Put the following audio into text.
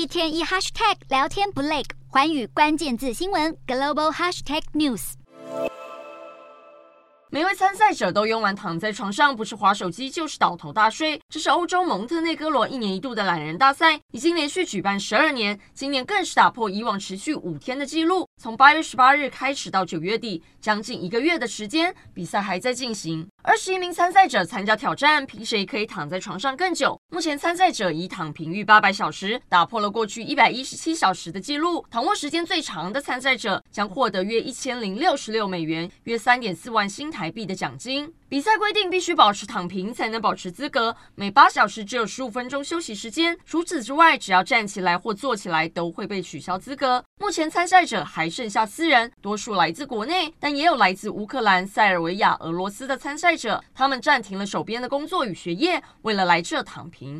一天一 hashtag 聊天不累，环宇关键字新闻 global hashtag news。每位参赛者都用完躺在床上，不是划手机就是倒头大睡。这是欧洲蒙特内哥罗一年一度的懒人大赛，已经连续举办十二年，今年更是打破以往持续五天的记录。从八月十八日开始到九月底，将近一个月的时间，比赛还在进行。二十一名参赛者参加挑战，凭谁可以躺在床上更久？目前参赛者以躺平逾八百小时，打破了过去一百一十七小时的记录。躺卧时间最长的参赛者将获得约一千零六十六美元，约三点四万新。台币的奖金。比赛规定必须保持躺平才能保持资格，每八小时只有十五分钟休息时间。除此之外，只要站起来或坐起来都会被取消资格。目前参赛者还剩下四人，多数来自国内，但也有来自乌克兰、塞尔维亚、俄罗斯的参赛者。他们暂停了手边的工作与学业，为了来这躺平。